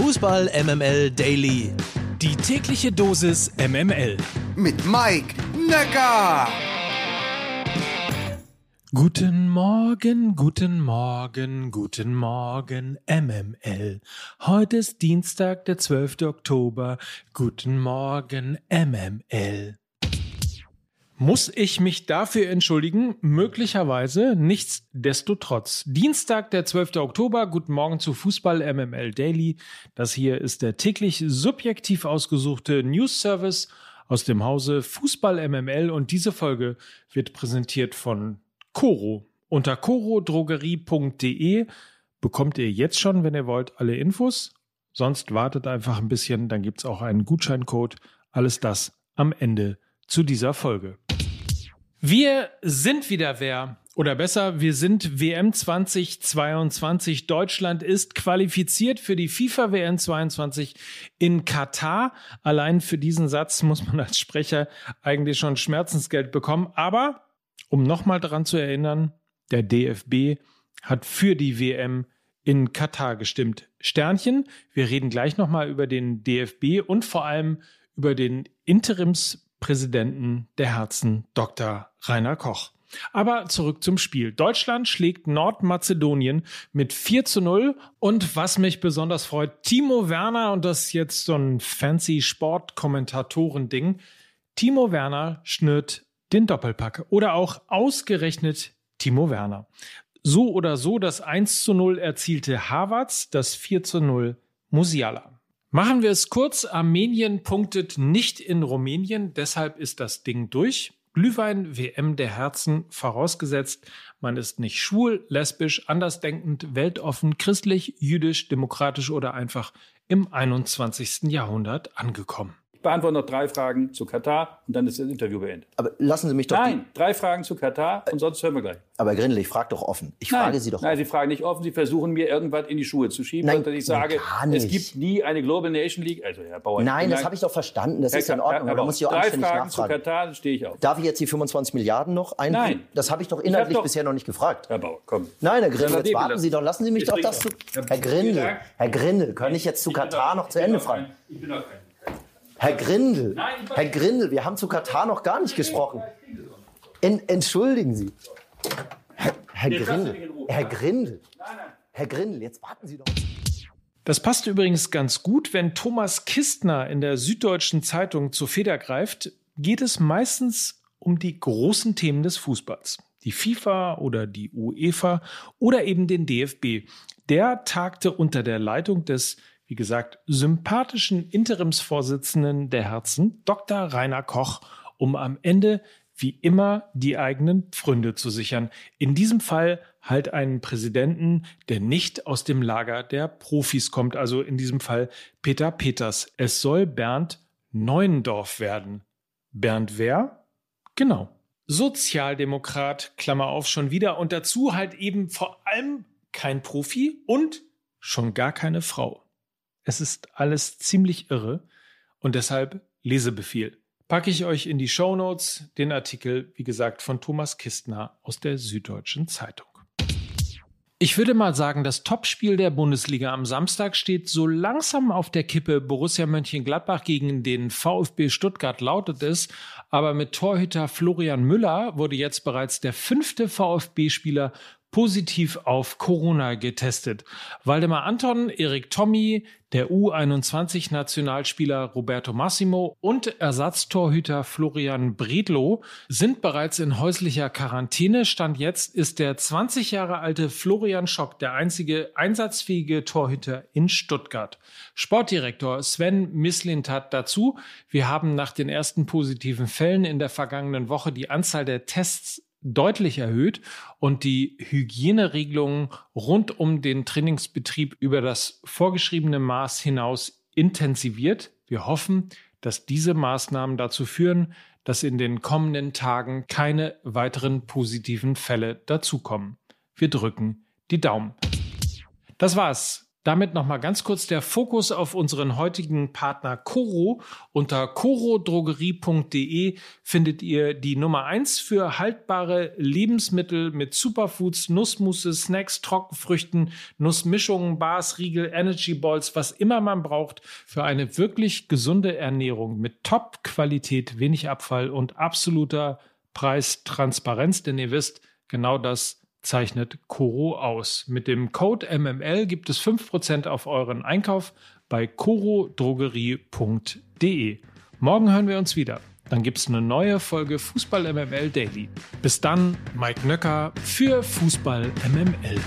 Fußball MML Daily. Die tägliche Dosis MML. Mit Mike Necker. Guten Morgen, guten Morgen, guten Morgen, MML. Heute ist Dienstag, der 12. Oktober. Guten Morgen, MML. Muss ich mich dafür entschuldigen? Möglicherweise. Nichtsdestotrotz. Dienstag, der 12. Oktober. Guten Morgen zu Fußball MML Daily. Das hier ist der täglich subjektiv ausgesuchte News Service aus dem Hause Fußball MML und diese Folge wird präsentiert von Coro. Unter corodrogerie.de bekommt ihr jetzt schon, wenn ihr wollt, alle Infos. Sonst wartet einfach ein bisschen, dann gibt's auch einen Gutscheincode. Alles das am Ende zu dieser Folge. Wir sind wieder wer. Oder besser, wir sind WM 2022. Deutschland ist qualifiziert für die FIFA WM 22 in Katar. Allein für diesen Satz muss man als Sprecher eigentlich schon Schmerzensgeld bekommen. Aber um nochmal daran zu erinnern, der DFB hat für die WM in Katar gestimmt. Sternchen. Wir reden gleich nochmal über den DFB und vor allem über den Interims Präsidenten der Herzen, Dr. Rainer Koch. Aber zurück zum Spiel. Deutschland schlägt Nordmazedonien mit 4 zu 0. Und was mich besonders freut, Timo Werner, und das ist jetzt so ein fancy Sportkommentatoren-Ding, Timo Werner schnürt den Doppelpack. Oder auch ausgerechnet Timo Werner. So oder so das 1 zu 0 erzielte Havertz, das 4 zu 0 Musiala. Machen wir es kurz. Armenien punktet nicht in Rumänien, deshalb ist das Ding durch. Glühwein WM der Herzen vorausgesetzt, man ist nicht schwul, lesbisch, andersdenkend, weltoffen, christlich, jüdisch, demokratisch oder einfach im 21. Jahrhundert angekommen beantworte noch drei Fragen zu Katar und dann ist das Interview beendet. Aber lassen Sie mich doch. Nein, drei Fragen zu Katar und sonst hören wir gleich. Aber Grindel, ich frage doch offen. Ich Nein. frage Sie doch Nein, offen. Sie fragen nicht offen. Sie versuchen mir irgendwas in die Schuhe zu schieben. Nein, und ich sage, nicht. es gibt nie eine Global Nation League. Also, Herr Bauer. Nein, das habe ich doch verstanden. Das Herr ist ja in Ordnung. Herr Bauer, muss ich auch drei Fragen zu. Katar, dann stehe ich auf. Darf ich jetzt die 25 Milliarden noch ein? Nein. Das habe ich doch inhaltlich doch- bisher noch nicht gefragt. Herr Bauer, komm. Nein, Herr Grindel, jetzt warten. Sie doch. Lassen Sie mich Ich doch das zu. auch. Herr Grindel. Herr Grindel, kann ich jetzt zu Ich Katar noch zu ich Ende fragen? Ich bin doch kein. Herr Grindel, Herr Grindel, wir haben zu Katar noch gar nicht gesprochen. En, entschuldigen Sie. Herr, Herr Grindel. Herr Grindel, Herr Grindel, jetzt warten Sie doch. Das passt übrigens ganz gut, wenn Thomas Kistner in der Süddeutschen Zeitung zur Feder greift, geht es meistens um die großen Themen des Fußballs. Die FIFA oder die UEFA oder eben den DFB. Der tagte unter der Leitung des, wie gesagt, sympathischen Interimsvorsitzenden der Herzen, Dr. Rainer Koch, um am Ende wie immer die eigenen Pfründe zu sichern. In diesem Fall halt einen Präsidenten, der nicht aus dem Lager der Profis kommt, also in diesem Fall Peter Peters. Es soll Bernd Neuendorf werden. Bernd wer? Genau. Sozialdemokrat, Klammer auf, schon wieder. Und dazu halt eben vor allem kein Profi und schon gar keine Frau. Es ist alles ziemlich irre und deshalb Lesebefehl packe ich euch in die Show Notes den Artikel, wie gesagt, von Thomas Kistner aus der Süddeutschen Zeitung. Ich würde mal sagen, das Topspiel der Bundesliga am Samstag steht so langsam auf der Kippe. Borussia Mönchengladbach gegen den VfB Stuttgart lautet es, aber mit Torhüter Florian Müller wurde jetzt bereits der fünfte VfB-Spieler positiv auf Corona getestet. Waldemar Anton, Erik Tommy, der U21-Nationalspieler Roberto Massimo und Ersatztorhüter Florian Bredlow sind bereits in häuslicher Quarantäne. Stand jetzt ist der 20 Jahre alte Florian Schock der einzige einsatzfähige Torhüter in Stuttgart. Sportdirektor Sven Mislint hat dazu, wir haben nach den ersten positiven Fällen in der vergangenen Woche die Anzahl der Tests deutlich erhöht und die Hygieneregelungen rund um den Trainingsbetrieb über das vorgeschriebene Maß hinaus intensiviert. Wir hoffen, dass diese Maßnahmen dazu führen, dass in den kommenden Tagen keine weiteren positiven Fälle dazukommen. Wir drücken die Daumen. Das war's Damit nochmal ganz kurz der Fokus auf unseren heutigen Partner Coro. Unter corodrogerie.de findet ihr die Nummer eins für haltbare Lebensmittel mit Superfoods, Nussmusse, Snacks, Trockenfrüchten, Nussmischungen, Bars, Riegel, Energy Balls, was immer man braucht für eine wirklich gesunde Ernährung mit Top-Qualität, wenig Abfall und absoluter Preistransparenz. Denn ihr wisst, genau das zeichnet Coro aus. Mit dem Code MML gibt es 5% auf euren Einkauf bei corodrogerie.de. Morgen hören wir uns wieder. Dann gibt es eine neue Folge Fußball MML Daily. Bis dann, Mike Nöcker für Fußball MML.